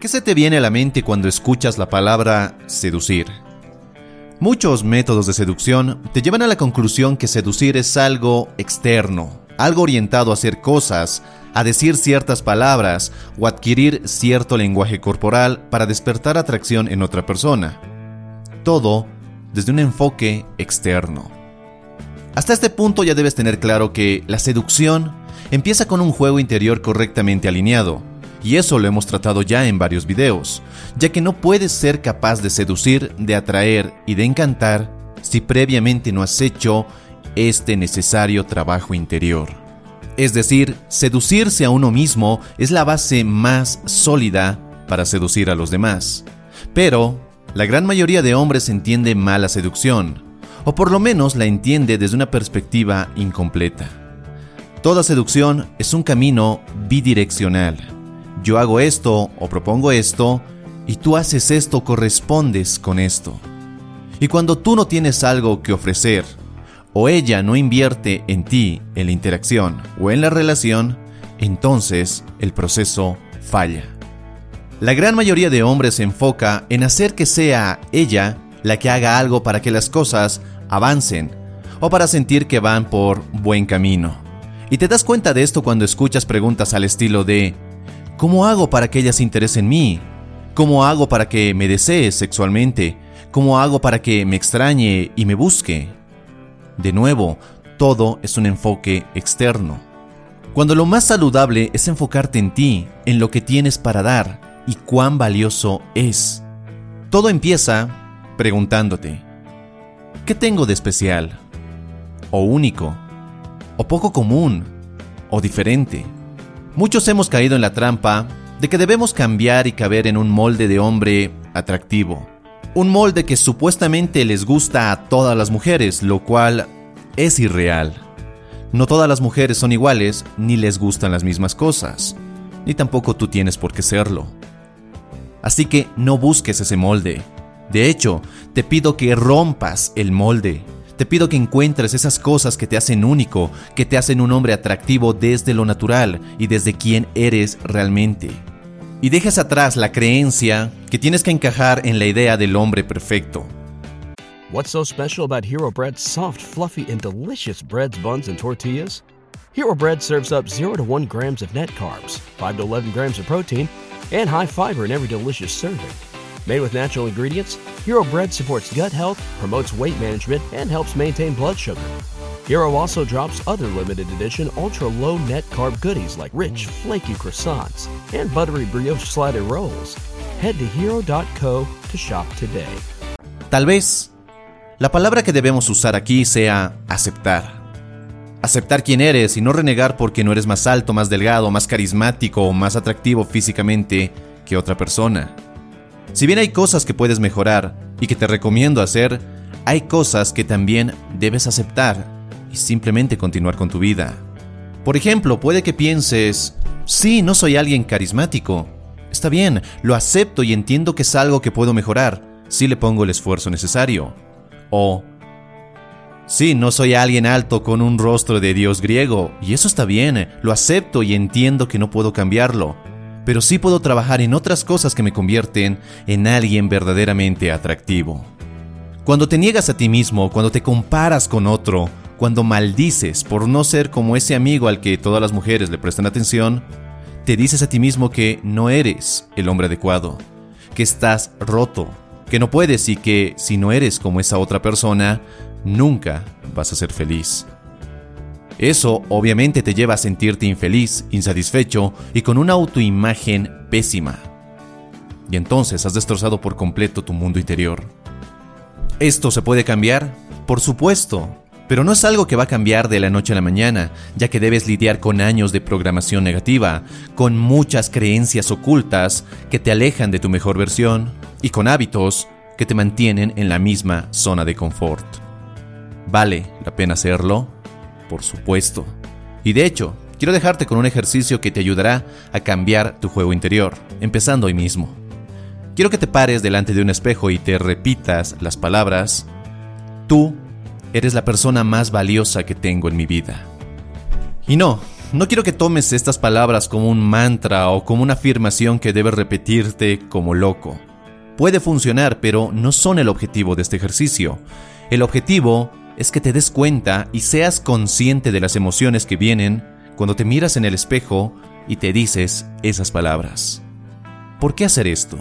¿Qué se te viene a la mente cuando escuchas la palabra seducir? Muchos métodos de seducción te llevan a la conclusión que seducir es algo externo, algo orientado a hacer cosas, a decir ciertas palabras o adquirir cierto lenguaje corporal para despertar atracción en otra persona. Todo desde un enfoque externo. Hasta este punto ya debes tener claro que la seducción empieza con un juego interior correctamente alineado y eso lo hemos tratado ya en varios videos, ya que no puedes ser capaz de seducir, de atraer y de encantar si previamente no has hecho este necesario trabajo interior. Es decir, seducirse a uno mismo es la base más sólida para seducir a los demás. Pero la gran mayoría de hombres entiende mal la seducción, o por lo menos la entiende desde una perspectiva incompleta. Toda seducción es un camino bidireccional yo hago esto o propongo esto y tú haces esto, correspondes con esto. Y cuando tú no tienes algo que ofrecer, o ella no invierte en ti, en la interacción o en la relación, entonces el proceso falla. La gran mayoría de hombres se enfoca en hacer que sea ella la que haga algo para que las cosas avancen o para sentir que van por buen camino. Y te das cuenta de esto cuando escuchas preguntas al estilo de ¿Cómo hago para que ella se interese en mí? ¿Cómo hago para que me desee sexualmente? ¿Cómo hago para que me extrañe y me busque? De nuevo, todo es un enfoque externo. Cuando lo más saludable es enfocarte en ti, en lo que tienes para dar y cuán valioso es. Todo empieza preguntándote, ¿qué tengo de especial? ¿O único? ¿O poco común? ¿O diferente? Muchos hemos caído en la trampa de que debemos cambiar y caber en un molde de hombre atractivo. Un molde que supuestamente les gusta a todas las mujeres, lo cual es irreal. No todas las mujeres son iguales, ni les gustan las mismas cosas, ni tampoco tú tienes por qué serlo. Así que no busques ese molde. De hecho, te pido que rompas el molde te pido que encuentres esas cosas que te hacen único, que te hacen un hombre atractivo desde lo natural y desde quien eres realmente. Y dejes atrás la creencia que tienes que encajar en la idea del hombre perfecto. What's so special about Hero Bread's soft, fluffy, and delicious breads, buns, and tortillas? Hero Bread serves up 0 to 1 grams of net carbs, 5 to 11 grams of protein, and high fiber in every delicious serving. Made with natural ingredients, Hero Bread supports gut health, promotes weight management, and helps maintain blood sugar. Hero also drops other limited edition ultra low net carb goodies like rich, flaky croissants and buttery brioche slider rolls. Head to hero.co to shop today. Tal vez la palabra que debemos usar aquí sea aceptar. Aceptar quién eres y no renegar porque no eres más alto, más delgado, más carismático o más atractivo físicamente que otra persona. Si bien hay cosas que puedes mejorar y que te recomiendo hacer, hay cosas que también debes aceptar y simplemente continuar con tu vida. Por ejemplo, puede que pienses, sí, no soy alguien carismático. Está bien, lo acepto y entiendo que es algo que puedo mejorar si le pongo el esfuerzo necesario. O, sí, no soy alguien alto con un rostro de dios griego, y eso está bien, lo acepto y entiendo que no puedo cambiarlo pero sí puedo trabajar en otras cosas que me convierten en alguien verdaderamente atractivo. Cuando te niegas a ti mismo, cuando te comparas con otro, cuando maldices por no ser como ese amigo al que todas las mujeres le prestan atención, te dices a ti mismo que no eres el hombre adecuado, que estás roto, que no puedes y que si no eres como esa otra persona, nunca vas a ser feliz. Eso obviamente te lleva a sentirte infeliz, insatisfecho y con una autoimagen pésima. Y entonces has destrozado por completo tu mundo interior. ¿Esto se puede cambiar? Por supuesto, pero no es algo que va a cambiar de la noche a la mañana, ya que debes lidiar con años de programación negativa, con muchas creencias ocultas que te alejan de tu mejor versión y con hábitos que te mantienen en la misma zona de confort. ¿Vale la pena hacerlo? Por supuesto. Y de hecho, quiero dejarte con un ejercicio que te ayudará a cambiar tu juego interior, empezando hoy mismo. Quiero que te pares delante de un espejo y te repitas las palabras, tú eres la persona más valiosa que tengo en mi vida. Y no, no quiero que tomes estas palabras como un mantra o como una afirmación que debes repetirte como loco. Puede funcionar, pero no son el objetivo de este ejercicio. El objetivo es que te des cuenta y seas consciente de las emociones que vienen cuando te miras en el espejo y te dices esas palabras. ¿Por qué hacer esto?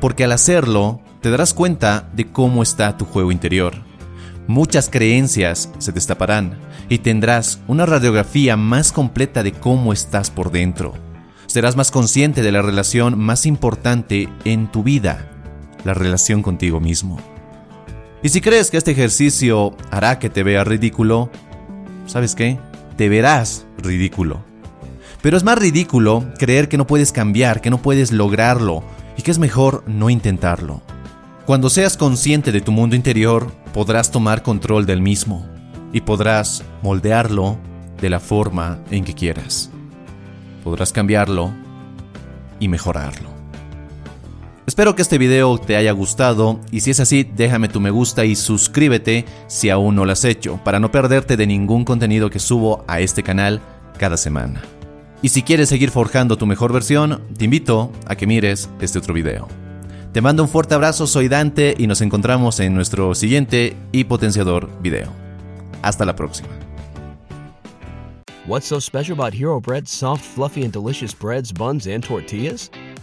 Porque al hacerlo te darás cuenta de cómo está tu juego interior. Muchas creencias se destaparán y tendrás una radiografía más completa de cómo estás por dentro. Serás más consciente de la relación más importante en tu vida, la relación contigo mismo. Y si crees que este ejercicio hará que te veas ridículo, ¿sabes qué? Te verás ridículo. Pero es más ridículo creer que no puedes cambiar, que no puedes lograrlo y que es mejor no intentarlo. Cuando seas consciente de tu mundo interior, podrás tomar control del mismo y podrás moldearlo de la forma en que quieras. Podrás cambiarlo y mejorarlo. Espero que este video te haya gustado y si es así déjame tu me gusta y suscríbete si aún no lo has hecho para no perderte de ningún contenido que subo a este canal cada semana. Y si quieres seguir forjando tu mejor versión, te invito a que mires este otro video. Te mando un fuerte abrazo, soy Dante y nos encontramos en nuestro siguiente y potenciador video. Hasta la próxima. What's so special about Hero soft, fluffy, and delicious breads, buns, and tortillas?